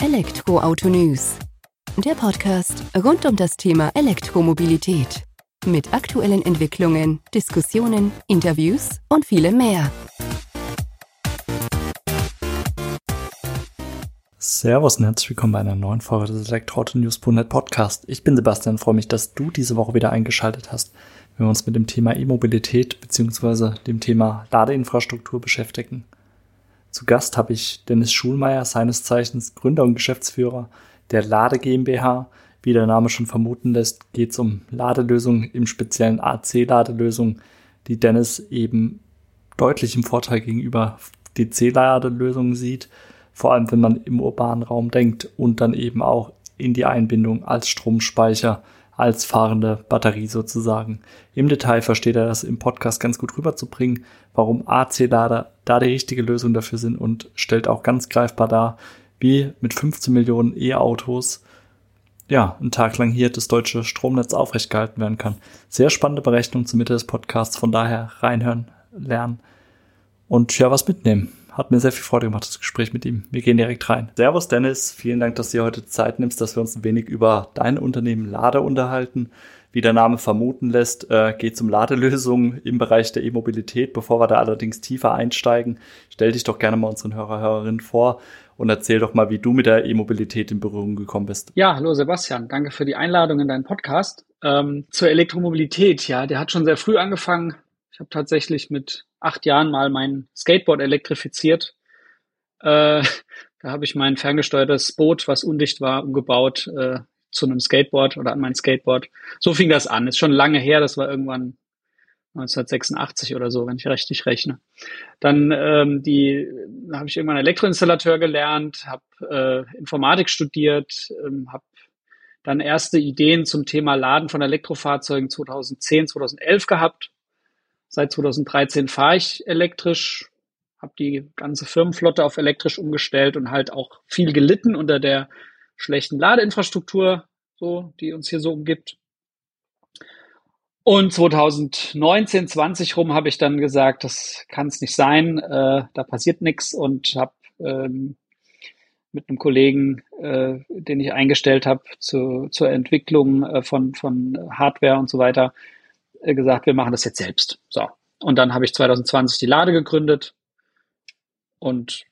Elektroauto News. Der Podcast rund um das Thema Elektromobilität. Mit aktuellen Entwicklungen, Diskussionen, Interviews und vielem mehr. Servus und herzlich willkommen bei einer neuen Folge des Elektroauto-News.net Podcast. Ich bin Sebastian freue mich, dass du diese Woche wieder eingeschaltet hast, wenn wir uns mit dem Thema E-Mobilität bzw. dem Thema Ladeinfrastruktur beschäftigen. Zu Gast habe ich Dennis Schulmeier, seines Zeichens Gründer und Geschäftsführer der Lade GmbH. Wie der Name schon vermuten lässt, geht es um Ladelösungen, im speziellen AC-Ladelösungen, die Dennis eben deutlich im Vorteil gegenüber DC-Ladelösungen sieht, vor allem wenn man im urbanen Raum denkt und dann eben auch in die Einbindung als Stromspeicher als fahrende Batterie sozusagen. Im Detail versteht er das im Podcast ganz gut rüberzubringen, warum AC-Lader da die richtige Lösung dafür sind und stellt auch ganz greifbar dar, wie mit 15 Millionen E-Autos ja, einen Tag lang hier das deutsche Stromnetz aufrecht gehalten werden kann. Sehr spannende Berechnung zur Mitte des Podcasts, von daher reinhören, lernen und ja, was mitnehmen. Hat mir sehr viel Freude gemacht, das Gespräch mit ihm. Wir gehen direkt rein. Servus Dennis, vielen Dank, dass du dir heute Zeit nimmst, dass wir uns ein wenig über dein Unternehmen Lade unterhalten. Wie der Name vermuten lässt, äh, geht es um Ladelösungen im Bereich der E-Mobilität. Bevor wir da allerdings tiefer einsteigen, stell dich doch gerne mal unseren Hörer, Hörerinnen vor und erzähl doch mal, wie du mit der E-Mobilität in Berührung gekommen bist. Ja, hallo Sebastian, danke für die Einladung in deinen Podcast. Ähm, zur Elektromobilität, ja, der hat schon sehr früh angefangen. Ich habe tatsächlich mit acht Jahren mal mein Skateboard elektrifiziert. Äh, da habe ich mein ferngesteuertes Boot, was undicht war, umgebaut äh, zu einem Skateboard oder an mein Skateboard. So fing das an. Ist schon lange her. Das war irgendwann 1986 oder so, wenn ich richtig rechne. Dann ähm, die habe ich irgendwann Elektroinstallateur gelernt, habe äh, Informatik studiert, ähm, habe dann erste Ideen zum Thema Laden von Elektrofahrzeugen 2010, 2011 gehabt Seit 2013 fahre ich elektrisch, habe die ganze Firmenflotte auf elektrisch umgestellt und halt auch viel gelitten unter der schlechten Ladeinfrastruktur, so, die uns hier so umgibt. Und 2019, 20 rum habe ich dann gesagt, das kann es nicht sein, äh, da passiert nichts und habe ähm, mit einem Kollegen, äh, den ich eingestellt habe zu, zur Entwicklung äh, von, von Hardware und so weiter, gesagt, wir machen das jetzt selbst. So. Und dann habe ich 2020 die Lade gegründet und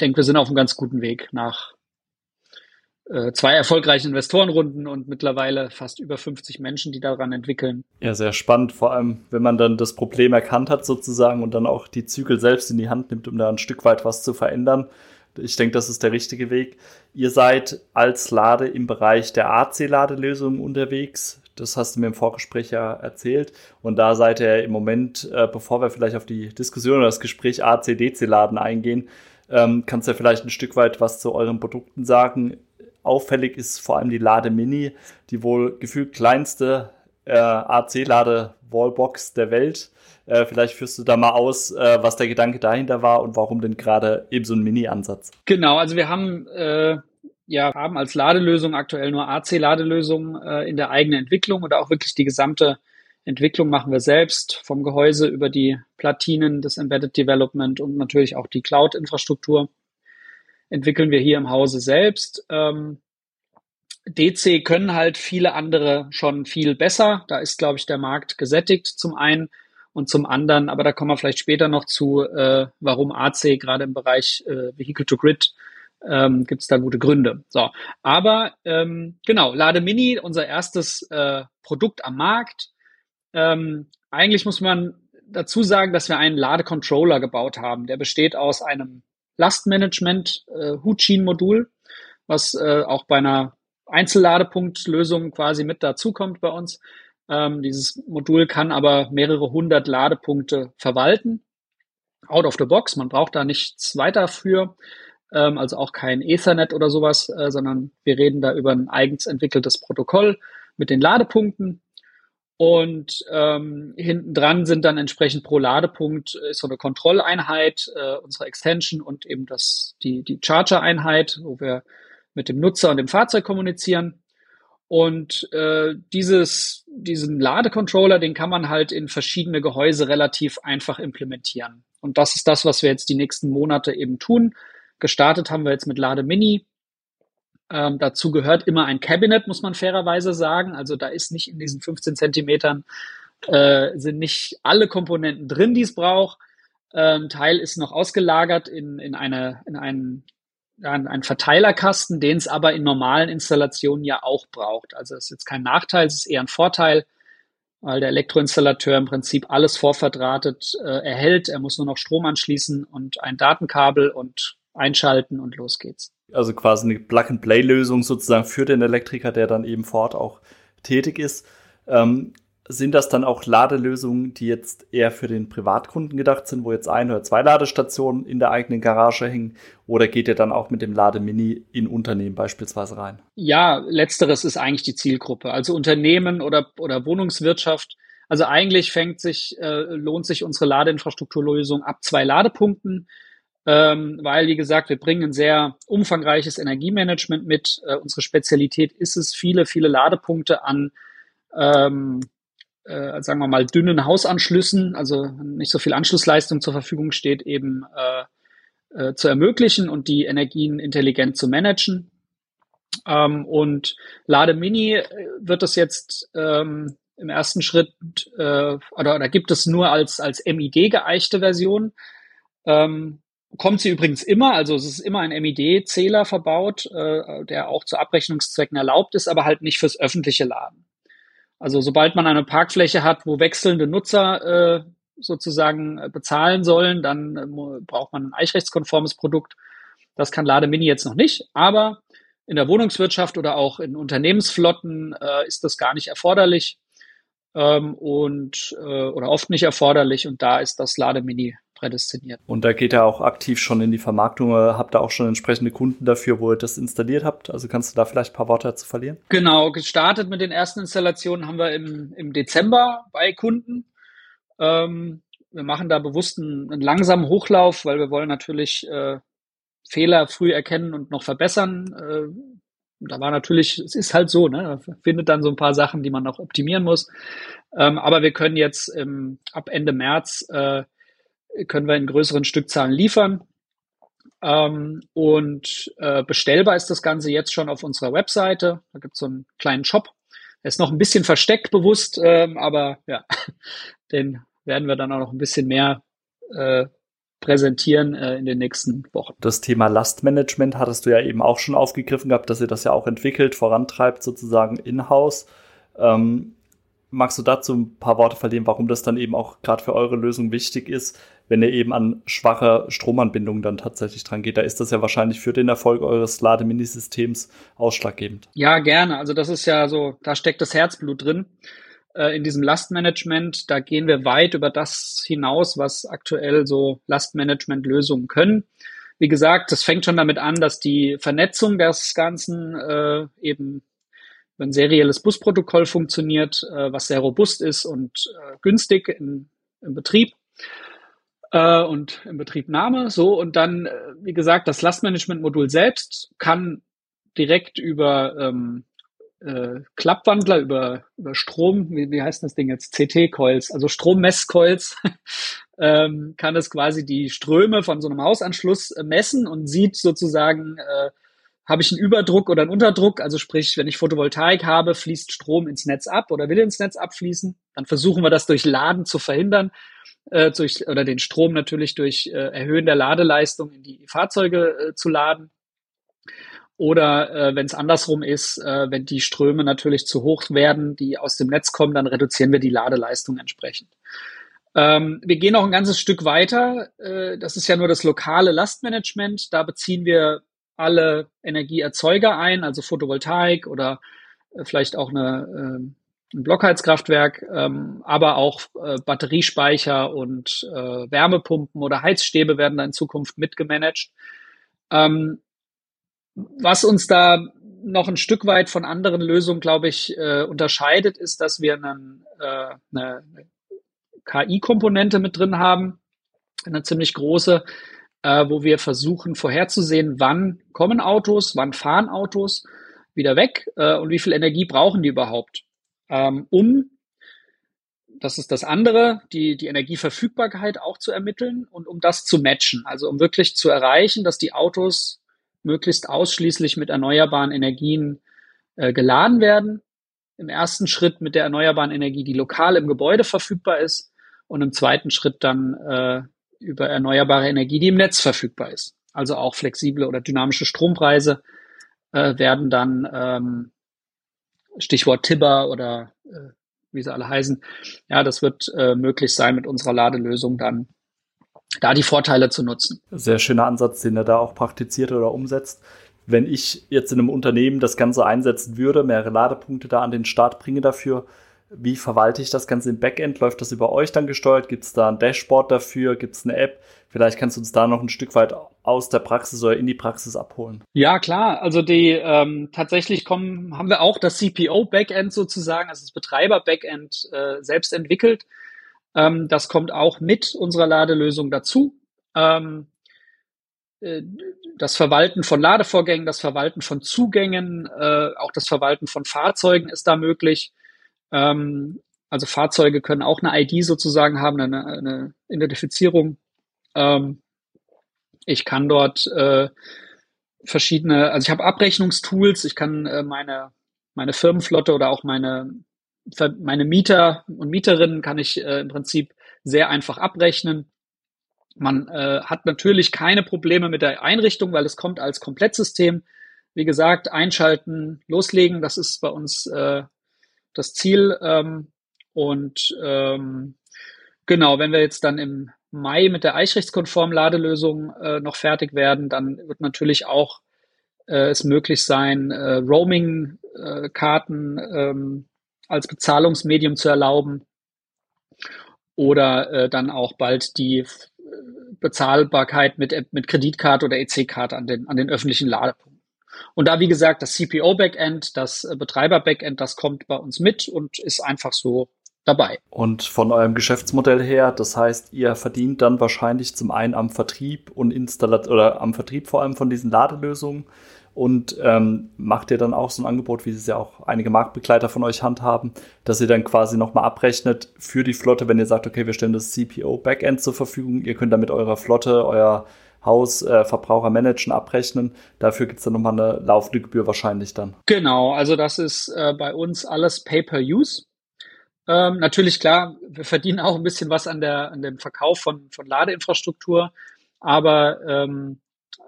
denke, wir sind auf einem ganz guten Weg nach äh, zwei erfolgreichen Investorenrunden und mittlerweile fast über 50 Menschen, die daran entwickeln. Ja, sehr spannend, vor allem wenn man dann das Problem erkannt hat sozusagen und dann auch die Zügel selbst in die Hand nimmt, um da ein Stück weit was zu verändern. Ich denke, das ist der richtige Weg. Ihr seid als Lade im Bereich der AC-Ladelösungen unterwegs. Das hast du mir im Vorgespräch ja erzählt. Und da seid ihr im Moment, äh, bevor wir vielleicht auf die Diskussion oder das Gespräch AC-DC-Laden eingehen, ähm, kannst du ja vielleicht ein Stück weit was zu euren Produkten sagen. Auffällig ist vor allem die Lade Mini, die wohl gefühlt kleinste äh, AC-Lade-Wallbox der Welt. Äh, vielleicht führst du da mal aus, äh, was der Gedanke dahinter war und warum denn gerade eben so ein Mini-Ansatz. Genau, also wir haben äh, ja haben als Ladelösung aktuell nur AC-Ladelösungen äh, in der eigenen Entwicklung oder auch wirklich die gesamte Entwicklung machen wir selbst, vom Gehäuse über die Platinen, das Embedded Development und natürlich auch die Cloud-Infrastruktur entwickeln wir hier im Hause selbst. Ähm, DC können halt viele andere schon viel besser. Da ist, glaube ich, der Markt gesättigt zum einen und zum anderen, aber da kommen wir vielleicht später noch zu, äh, warum AC gerade im Bereich äh, Vehicle to Grid ähm, gibt es da gute Gründe. So, aber ähm, genau, Lade Mini, unser erstes äh, Produkt am Markt. Ähm, eigentlich muss man dazu sagen, dass wir einen Ladecontroller gebaut haben. Der besteht aus einem Lastmanagement äh, Hutschienenmodul, was äh, auch bei einer Einzelladepunktlösung quasi mit dazukommt bei uns. Ähm, dieses Modul kann aber mehrere hundert Ladepunkte verwalten. Out of the box. Man braucht da nichts weiter für ähm, also auch kein Ethernet oder sowas, äh, sondern wir reden da über ein eigens entwickeltes Protokoll mit den Ladepunkten. Und ähm, hinten dran sind dann entsprechend pro Ladepunkt ist so eine Kontrolleinheit, äh, unsere Extension und eben das, die, die Charger-Einheit, wo wir mit dem Nutzer und dem Fahrzeug kommunizieren. Und äh, dieses, diesen Ladecontroller, den kann man halt in verschiedene Gehäuse relativ einfach implementieren. Und das ist das, was wir jetzt die nächsten Monate eben tun. Gestartet haben wir jetzt mit Lade Mini. Ähm, dazu gehört immer ein Cabinet, muss man fairerweise sagen. Also da ist nicht in diesen 15 Zentimetern äh, sind nicht alle Komponenten drin, die es braucht. Ähm, Teil ist noch ausgelagert in, in, eine, in einen, ja, einen Verteilerkasten, den es aber in normalen Installationen ja auch braucht. Also es ist jetzt kein Nachteil, es ist eher ein Vorteil, weil der Elektroinstallateur im Prinzip alles vorverdrahtet äh, erhält. Er muss nur noch Strom anschließen und ein Datenkabel und einschalten und los geht's. Also quasi eine Plug-and-Play-Lösung sozusagen für den Elektriker, der dann eben vor Ort auch tätig ist. Ähm, sind das dann auch Ladelösungen, die jetzt eher für den Privatkunden gedacht sind, wo jetzt ein oder zwei Ladestationen in der eigenen Garage hängen? Oder geht ihr dann auch mit dem Lademini in Unternehmen beispielsweise rein? Ja, letzteres ist eigentlich die Zielgruppe. Also Unternehmen oder, oder Wohnungswirtschaft. Also eigentlich fängt sich, äh, lohnt sich unsere Ladeinfrastrukturlösung ab zwei Ladepunkten. Ähm, weil, wie gesagt, wir bringen ein sehr umfangreiches Energiemanagement mit. Äh, unsere Spezialität ist es, viele, viele Ladepunkte an ähm, äh, sagen wir mal, dünnen Hausanschlüssen, also nicht so viel Anschlussleistung zur Verfügung steht, eben äh, äh, zu ermöglichen und die Energien intelligent zu managen. Ähm, und Lade Mini äh, wird das jetzt ähm, im ersten Schritt, äh, oder, oder gibt es nur als, als MID geeichte Version. Ähm, kommt sie übrigens immer, also es ist immer ein MID-Zähler verbaut, äh, der auch zu Abrechnungszwecken erlaubt ist, aber halt nicht fürs öffentliche Laden. Also sobald man eine Parkfläche hat, wo wechselnde Nutzer äh, sozusagen äh, bezahlen sollen, dann äh, braucht man ein eichrechtskonformes Produkt. Das kann Lademini jetzt noch nicht, aber in der Wohnungswirtschaft oder auch in Unternehmensflotten äh, ist das gar nicht erforderlich ähm, und äh, oder oft nicht erforderlich und da ist das Lademini prädestiniert. Und da geht er auch aktiv schon in die Vermarktung. Habt ihr auch schon entsprechende Kunden dafür, wo ihr das installiert habt? Also kannst du da vielleicht ein paar Worte dazu verlieren? Genau, gestartet mit den ersten Installationen haben wir im, im Dezember bei Kunden. Ähm, wir machen da bewusst einen, einen, langsamen Hochlauf, weil wir wollen natürlich äh, Fehler früh erkennen und noch verbessern. Äh, da war natürlich, es ist halt so, ne? findet dann so ein paar Sachen, die man noch optimieren muss. Ähm, aber wir können jetzt ähm, ab Ende März äh, können wir in größeren Stückzahlen liefern. Ähm, und äh, bestellbar ist das Ganze jetzt schon auf unserer Webseite. Da gibt es so einen kleinen Shop. Der ist noch ein bisschen versteckt bewusst, ähm, aber ja, den werden wir dann auch noch ein bisschen mehr äh, präsentieren äh, in den nächsten Wochen. Das Thema Lastmanagement hattest du ja eben auch schon aufgegriffen gehabt, dass ihr das ja auch entwickelt, vorantreibt sozusagen in-house. Ähm, magst du dazu ein paar Worte verlieren, warum das dann eben auch gerade für eure Lösung wichtig ist, wenn ihr eben an schwache Stromanbindungen dann tatsächlich dran geht. Da ist das ja wahrscheinlich für den Erfolg eures Lademinisystems ausschlaggebend. Ja, gerne. Also das ist ja so, da steckt das Herzblut drin. Äh, in diesem Lastmanagement, da gehen wir weit über das hinaus, was aktuell so Lastmanagement-Lösungen können. Wie gesagt, das fängt schon damit an, dass die Vernetzung des Ganzen äh, eben ein serielles Busprotokoll funktioniert, äh, was sehr robust ist und äh, günstig in, im Betrieb äh, und in Betriebnahme. So und dann, äh, wie gesagt, das Lastmanagement-Modul selbst kann direkt über ähm, äh, Klappwandler, über, über Strom, wie, wie heißt das Ding jetzt? CT-Coils, also Strommesscoils, ähm, kann es quasi die Ströme von so einem Hausanschluss äh, messen und sieht sozusagen, äh, habe ich einen Überdruck oder einen Unterdruck, also sprich, wenn ich Photovoltaik habe, fließt Strom ins Netz ab oder will ins Netz abfließen, dann versuchen wir das durch Laden zu verhindern, äh, durch, oder den Strom natürlich durch äh, Erhöhen der Ladeleistung in die Fahrzeuge äh, zu laden. Oder äh, wenn es andersrum ist, äh, wenn die Ströme natürlich zu hoch werden, die aus dem Netz kommen, dann reduzieren wir die Ladeleistung entsprechend. Ähm, wir gehen noch ein ganzes Stück weiter. Äh, das ist ja nur das lokale Lastmanagement. Da beziehen wir alle Energieerzeuger ein, also Photovoltaik oder äh, vielleicht auch eine, äh, ein Blockheizkraftwerk, ähm, aber auch äh, Batteriespeicher und äh, Wärmepumpen oder Heizstäbe werden da in Zukunft mitgemanagt. Ähm, was uns da noch ein Stück weit von anderen Lösungen, glaube ich, äh, unterscheidet, ist, dass wir einen, äh, eine KI-Komponente mit drin haben, eine ziemlich große, äh, wo wir versuchen vorherzusehen, wann kommen Autos, wann fahren Autos wieder weg äh, und wie viel Energie brauchen die überhaupt, ähm, um das ist das andere, die, die Energieverfügbarkeit auch zu ermitteln und um das zu matchen. Also um wirklich zu erreichen, dass die Autos möglichst ausschließlich mit erneuerbaren Energien äh, geladen werden. Im ersten Schritt mit der erneuerbaren Energie, die lokal im Gebäude verfügbar ist und im zweiten Schritt dann äh, über erneuerbare Energie, die im Netz verfügbar ist. Also auch flexible oder dynamische Strompreise äh, werden dann ähm, Stichwort Tibber oder äh, wie sie alle heißen. Ja, das wird äh, möglich sein, mit unserer Ladelösung dann da die Vorteile zu nutzen. Sehr schöner Ansatz, den er da auch praktiziert oder umsetzt. Wenn ich jetzt in einem Unternehmen das Ganze einsetzen würde, mehrere Ladepunkte da an den Start bringe dafür, wie verwalte ich das Ganze im Backend? Läuft das über euch dann gesteuert? Gibt es da ein Dashboard dafür? Gibt es eine App? Vielleicht kannst du uns da noch ein Stück weit aus der Praxis oder in die Praxis abholen. Ja, klar. Also die ähm, tatsächlich kommen, haben wir auch das CPO-Backend sozusagen, also das Betreiber-Backend äh, selbst entwickelt. Ähm, das kommt auch mit unserer Ladelösung dazu. Ähm, äh, das Verwalten von Ladevorgängen, das Verwalten von Zugängen, äh, auch das Verwalten von Fahrzeugen ist da möglich. Ähm, also Fahrzeuge können auch eine ID sozusagen haben, eine, eine Identifizierung. Ähm, ich kann dort äh, verschiedene, also ich habe Abrechnungstools, ich kann äh, meine, meine Firmenflotte oder auch meine, meine Mieter und Mieterinnen kann ich äh, im Prinzip sehr einfach abrechnen. Man äh, hat natürlich keine Probleme mit der Einrichtung, weil es kommt als Komplettsystem. Wie gesagt, einschalten, loslegen, das ist bei uns äh, das Ziel. Ähm, und ähm, genau, wenn wir jetzt dann im Mai mit der eichrechtskonformen Ladelösung äh, noch fertig werden, dann wird natürlich auch äh, es möglich sein, äh, Roaming-Karten äh, ähm, als Bezahlungsmedium zu erlauben oder äh, dann auch bald die Bezahlbarkeit mit, mit Kreditkarte oder EC-Karte an den, an den öffentlichen Ladepunkten. Und da, wie gesagt, das CPO-Backend, das äh, Betreiber-Backend, das kommt bei uns mit und ist einfach so dabei. Und von eurem Geschäftsmodell her, das heißt, ihr verdient dann wahrscheinlich zum einen am Vertrieb und Installat oder am Vertrieb vor allem von diesen Ladelösungen und ähm, macht ihr dann auch so ein Angebot, wie es ja auch einige Marktbegleiter von euch handhaben, dass ihr dann quasi nochmal abrechnet für die Flotte, wenn ihr sagt, okay, wir stellen das CPO Backend zur Verfügung, ihr könnt damit eurer Flotte, euer Haus äh, managen, abrechnen. Dafür gibt es dann nochmal eine laufende Gebühr wahrscheinlich dann. Genau, also das ist äh, bei uns alles Pay-per-Use. Ähm, natürlich klar, wir verdienen auch ein bisschen was an, der, an dem Verkauf von, von Ladeinfrastruktur, aber ähm,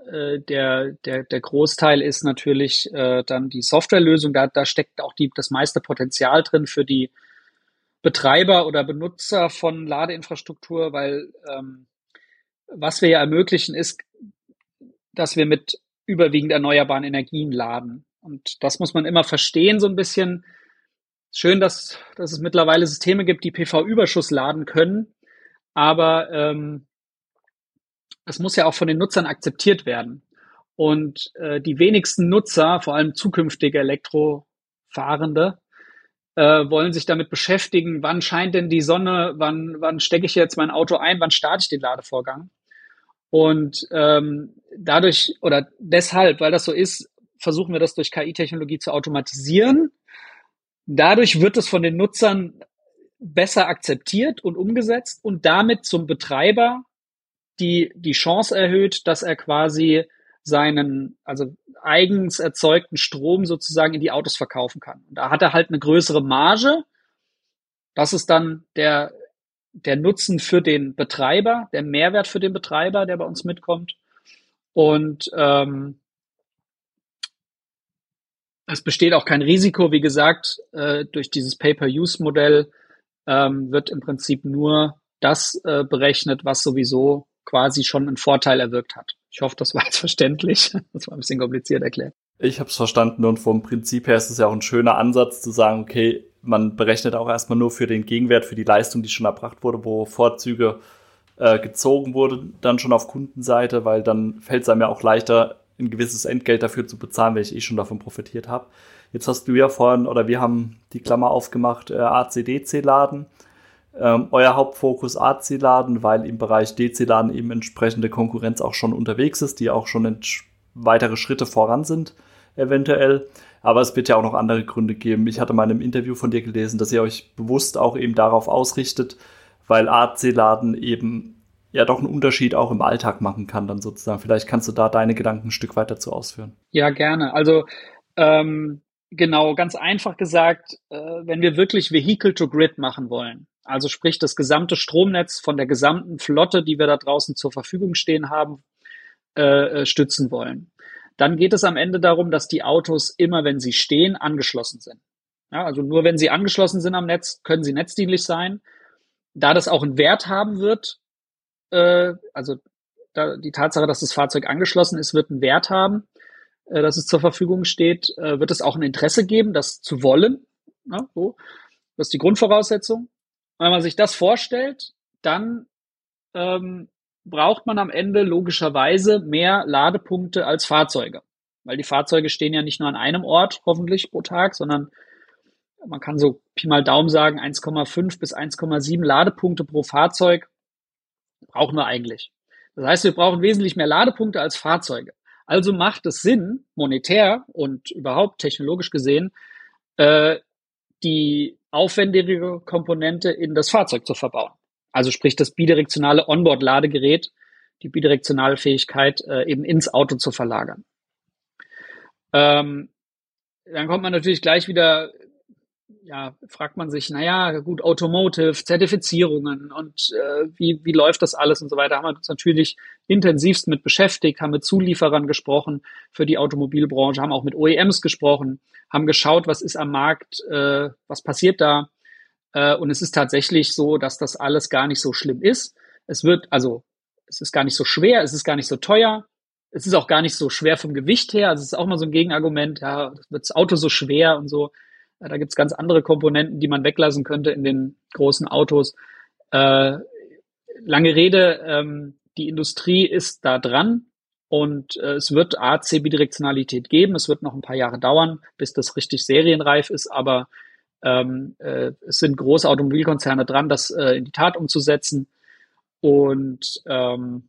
äh, der, der, der Großteil ist natürlich äh, dann die Softwarelösung. Da, da steckt auch die, das meiste Potenzial drin für die Betreiber oder Benutzer von Ladeinfrastruktur, weil ähm, was wir ja ermöglichen, ist, dass wir mit überwiegend erneuerbaren Energien laden. Und das muss man immer verstehen, so ein bisschen. Schön, dass, dass es mittlerweile Systeme gibt, die PV-Überschuss laden können. Aber ähm, es muss ja auch von den Nutzern akzeptiert werden. Und äh, die wenigsten Nutzer, vor allem zukünftige Elektrofahrende, äh, wollen sich damit beschäftigen, wann scheint denn die Sonne, wann, wann stecke ich jetzt mein Auto ein, wann starte ich den Ladevorgang. Und ähm, dadurch oder deshalb, weil das so ist, versuchen wir das durch KI-Technologie zu automatisieren. Dadurch wird es von den Nutzern besser akzeptiert und umgesetzt und damit zum Betreiber die, die Chance erhöht, dass er quasi seinen, also eigens erzeugten Strom sozusagen in die Autos verkaufen kann. Und da hat er halt eine größere Marge. Das ist dann der, der Nutzen für den Betreiber, der Mehrwert für den Betreiber, der bei uns mitkommt. Und ähm, es besteht auch kein Risiko, wie gesagt, äh, durch dieses Pay-per-Use-Modell ähm, wird im Prinzip nur das äh, berechnet, was sowieso quasi schon einen Vorteil erwirkt hat. Ich hoffe, das war jetzt verständlich. Das war ein bisschen kompliziert erklärt. Ich habe es verstanden und vom Prinzip her ist es ja auch ein schöner Ansatz zu sagen, okay, man berechnet auch erstmal nur für den Gegenwert, für die Leistung, die schon erbracht wurde, wo Vorzüge äh, gezogen wurden, dann schon auf Kundenseite, weil dann fällt es einem ja auch leichter, ein gewisses Entgelt dafür zu bezahlen, wenn ich eh schon davon profitiert habe. Jetzt hast du ja vorhin, oder wir haben die Klammer aufgemacht, äh, AC-DC-Laden ähm, euer Hauptfokus AC-Laden, weil im Bereich DC-Laden eben entsprechende Konkurrenz auch schon unterwegs ist, die auch schon weitere Schritte voran sind, eventuell. Aber es wird ja auch noch andere Gründe geben. Ich hatte mal in einem Interview von dir gelesen, dass ihr euch bewusst auch eben darauf ausrichtet, weil AC-Laden eben ja doch einen Unterschied auch im Alltag machen kann, dann sozusagen. Vielleicht kannst du da deine Gedanken ein Stück weiter zu ausführen. Ja, gerne. Also ähm, genau, ganz einfach gesagt, äh, wenn wir wirklich Vehicle to Grid machen wollen, also sprich das gesamte Stromnetz von der gesamten Flotte, die wir da draußen zur Verfügung stehen haben, äh, äh stützen wollen, dann geht es am Ende darum, dass die Autos immer, wenn sie stehen, angeschlossen sind. Ja, also nur wenn sie angeschlossen sind am Netz, können sie netzdienlich sein. Da das auch einen Wert haben wird, äh, also da, die Tatsache, dass das Fahrzeug angeschlossen ist, wird einen Wert haben, äh, dass es zur Verfügung steht, äh, wird es auch ein Interesse geben, das zu wollen. Ja, so. Das ist die Grundvoraussetzung. Wenn man sich das vorstellt, dann ähm, braucht man am Ende logischerweise mehr Ladepunkte als Fahrzeuge. Weil die Fahrzeuge stehen ja nicht nur an einem Ort, hoffentlich pro Tag, sondern man kann so Pi mal Daumen sagen, 1,5 bis 1,7 Ladepunkte pro Fahrzeug brauchen wir eigentlich. Das heißt, wir brauchen wesentlich mehr Ladepunkte als Fahrzeuge. Also macht es Sinn, monetär und überhaupt technologisch gesehen, äh, die aufwendigere Komponente in das Fahrzeug zu verbauen. Also sprich das bidirektionale Onboard-Ladegerät, die bidirektionale Fähigkeit äh, eben ins Auto zu verlagern. Ähm, dann kommt man natürlich gleich wieder ja, fragt man sich, naja, gut, Automotive, Zertifizierungen und äh, wie, wie läuft das alles und so weiter, haben wir uns natürlich intensivst mit beschäftigt, haben mit Zulieferern gesprochen für die Automobilbranche, haben auch mit OEMs gesprochen, haben geschaut, was ist am Markt, äh, was passiert da. Äh, und es ist tatsächlich so, dass das alles gar nicht so schlimm ist. Es wird, also, es ist gar nicht so schwer, es ist gar nicht so teuer. Es ist auch gar nicht so schwer vom Gewicht her. Also es ist auch mal so ein Gegenargument, ja, wird das Auto so schwer und so. Da gibt es ganz andere Komponenten, die man weglassen könnte in den großen Autos. Äh, lange Rede, ähm, die Industrie ist da dran und äh, es wird AC-Bidirektionalität geben. Es wird noch ein paar Jahre dauern, bis das richtig serienreif ist, aber ähm, äh, es sind große Automobilkonzerne dran, das äh, in die Tat umzusetzen. Und ähm,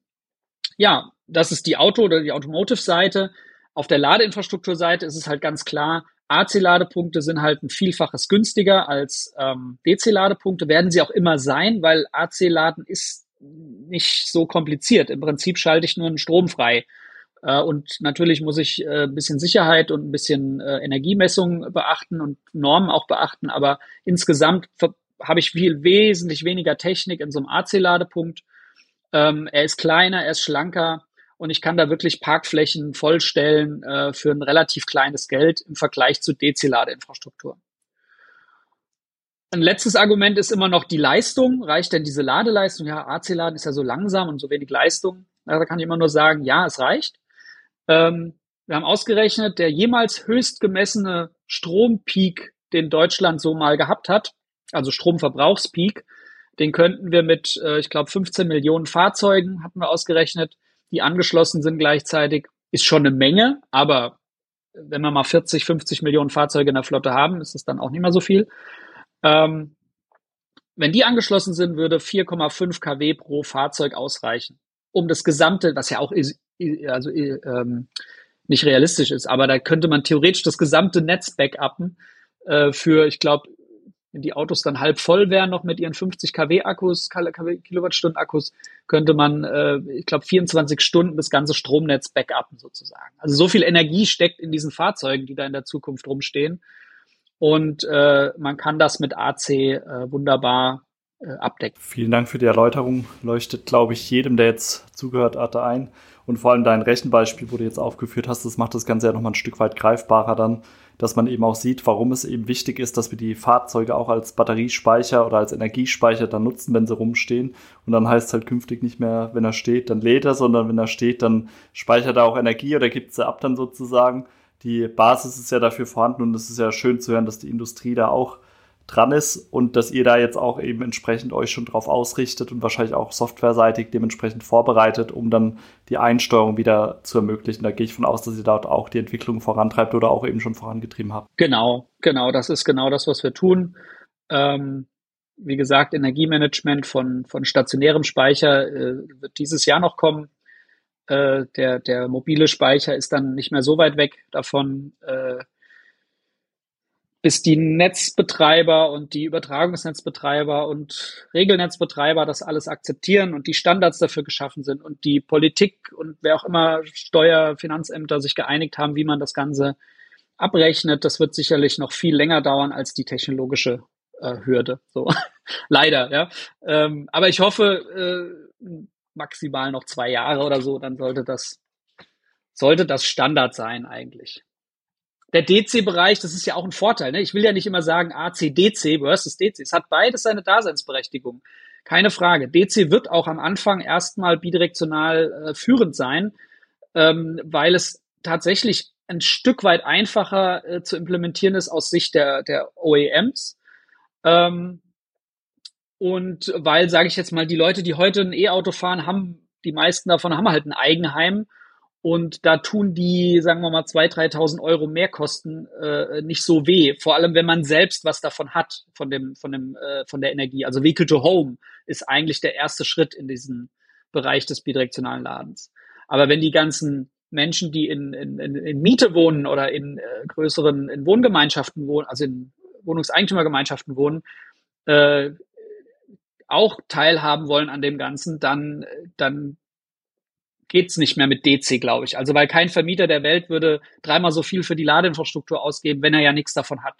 ja, das ist die Auto- oder die Automotive-Seite. Auf der Ladeinfrastrukturseite ist es halt ganz klar, AC-Ladepunkte sind halt ein Vielfaches günstiger als ähm, DC-Ladepunkte, werden sie auch immer sein, weil AC-Laden ist nicht so kompliziert. Im Prinzip schalte ich nur einen Strom frei. Äh, und natürlich muss ich äh, ein bisschen Sicherheit und ein bisschen äh, Energiemessung beachten und Normen auch beachten, aber insgesamt habe ich viel wesentlich weniger Technik in so einem AC-Ladepunkt. Ähm, er ist kleiner, er ist schlanker und ich kann da wirklich Parkflächen vollstellen für ein relativ kleines Geld im Vergleich zu DC-Ladeinfrastruktur. Ein letztes Argument ist immer noch die Leistung. Reicht denn diese Ladeleistung? Ja, AC-Laden ist ja so langsam und so wenig Leistung. Da kann ich immer nur sagen, ja, es reicht. Ähm, wir haben ausgerechnet, der jemals höchst gemessene Strompeak, den Deutschland so mal gehabt hat, also Stromverbrauchspeak, den könnten wir mit, äh, ich glaube, 15 Millionen Fahrzeugen, hatten wir ausgerechnet, die angeschlossen sind gleichzeitig, ist schon eine Menge, aber wenn wir mal 40, 50 Millionen Fahrzeuge in der Flotte haben, ist es dann auch nicht mehr so viel. Ähm, wenn die angeschlossen sind, würde 4,5 kW pro Fahrzeug ausreichen, um das gesamte, was ja auch also ähm, nicht realistisch ist, aber da könnte man theoretisch das gesamte Netz backuppen äh, für, ich glaube, wenn die Autos dann halb voll wären, noch mit ihren 50 kW Akkus, Kilowattstunden Akkus, könnte man, äh, ich glaube, 24 Stunden das ganze Stromnetz backuppen sozusagen. Also so viel Energie steckt in diesen Fahrzeugen, die da in der Zukunft rumstehen. Und äh, man kann das mit AC äh, wunderbar äh, abdecken. Vielen Dank für die Erläuterung. Leuchtet, glaube ich, jedem, der jetzt zugehört hatte, ein. Und vor allem dein Rechenbeispiel, wo du jetzt aufgeführt hast, das macht das Ganze ja nochmal ein Stück weit greifbarer dann, dass man eben auch sieht, warum es eben wichtig ist, dass wir die Fahrzeuge auch als Batteriespeicher oder als Energiespeicher dann nutzen, wenn sie rumstehen. Und dann heißt es halt künftig nicht mehr, wenn er steht, dann lädt er, sondern wenn er steht, dann speichert er auch Energie oder gibt sie ab dann sozusagen. Die Basis ist ja dafür vorhanden und es ist ja schön zu hören, dass die Industrie da auch dran ist und dass ihr da jetzt auch eben entsprechend euch schon drauf ausrichtet und wahrscheinlich auch softwareseitig dementsprechend vorbereitet, um dann die Einsteuerung wieder zu ermöglichen. Da gehe ich von aus, dass ihr dort auch die Entwicklung vorantreibt oder auch eben schon vorangetrieben habt. Genau, genau, das ist genau das, was wir tun. Ähm, wie gesagt, Energiemanagement von, von stationärem Speicher äh, wird dieses Jahr noch kommen. Äh, der, der mobile Speicher ist dann nicht mehr so weit weg davon. Äh, bis die Netzbetreiber und die Übertragungsnetzbetreiber und Regelnetzbetreiber das alles akzeptieren und die Standards dafür geschaffen sind und die Politik und wer auch immer Steuer, Finanzämter sich geeinigt haben, wie man das Ganze abrechnet, das wird sicherlich noch viel länger dauern als die technologische äh, Hürde. So leider, ja. Ähm, aber ich hoffe äh, maximal noch zwei Jahre oder so, dann sollte das sollte das Standard sein eigentlich der DC-Bereich, das ist ja auch ein Vorteil. Ne? Ich will ja nicht immer sagen AC, DC versus DC. Es hat beides seine Daseinsberechtigung. Keine Frage. DC wird auch am Anfang erstmal bidirektional äh, führend sein, ähm, weil es tatsächlich ein Stück weit einfacher äh, zu implementieren ist aus Sicht der, der OEMs. Ähm, und weil, sage ich jetzt mal, die Leute, die heute ein E-Auto fahren, haben, die meisten davon haben halt ein Eigenheim und da tun die, sagen wir mal, 2.000, 3.000 Euro Mehrkosten äh, nicht so weh. Vor allem, wenn man selbst was davon hat, von, dem, von, dem, äh, von der Energie. Also Vehicle to Home ist eigentlich der erste Schritt in diesem Bereich des bidirektionalen Ladens. Aber wenn die ganzen Menschen, die in, in, in Miete wohnen oder in äh, größeren in Wohngemeinschaften wohnen, also in Wohnungseigentümergemeinschaften wohnen, äh, auch teilhaben wollen an dem Ganzen, dann, dann geht's nicht mehr mit DC, glaube ich. Also weil kein Vermieter der Welt würde dreimal so viel für die Ladeinfrastruktur ausgeben, wenn er ja nichts davon hat.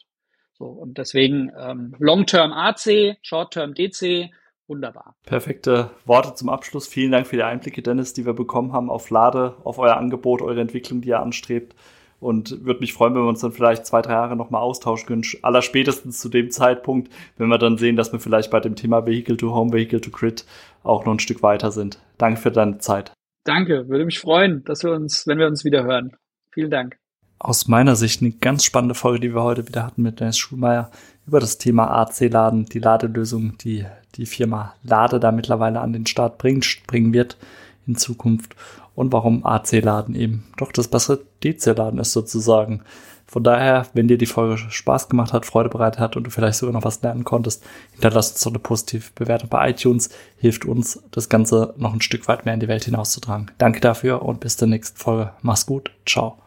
So, und deswegen ähm, Long-Term AC, Short-Term DC, wunderbar. Perfekte Worte zum Abschluss. Vielen Dank für die Einblicke, Dennis, die wir bekommen haben auf Lade, auf euer Angebot, eure Entwicklung, die ihr anstrebt. Und würde mich freuen, wenn wir uns dann vielleicht zwei, drei Jahre nochmal austauschen können. Allerspätestens zu dem Zeitpunkt, wenn wir dann sehen, dass wir vielleicht bei dem Thema Vehicle to Home, Vehicle to Grid auch noch ein Stück weiter sind. Danke für deine Zeit. Danke, würde mich freuen, dass wir uns, wenn wir uns wieder hören. Vielen Dank. Aus meiner Sicht eine ganz spannende Folge, die wir heute wieder hatten mit Dennis Schulmeier über das Thema AC-Laden, die Ladelösung, die die Firma Lade da mittlerweile an den Start bringt, bringen wird in Zukunft und warum AC-Laden eben doch das bessere DC-Laden ist sozusagen. Von daher, wenn dir die Folge Spaß gemacht hat, Freude bereitet hat und du vielleicht sogar noch was lernen konntest, hinterlass uns doch eine positive Bewertung bei iTunes. Hilft uns, das Ganze noch ein Stück weit mehr in die Welt hinauszutragen. Danke dafür und bis zur nächsten Folge. Mach's gut. Ciao.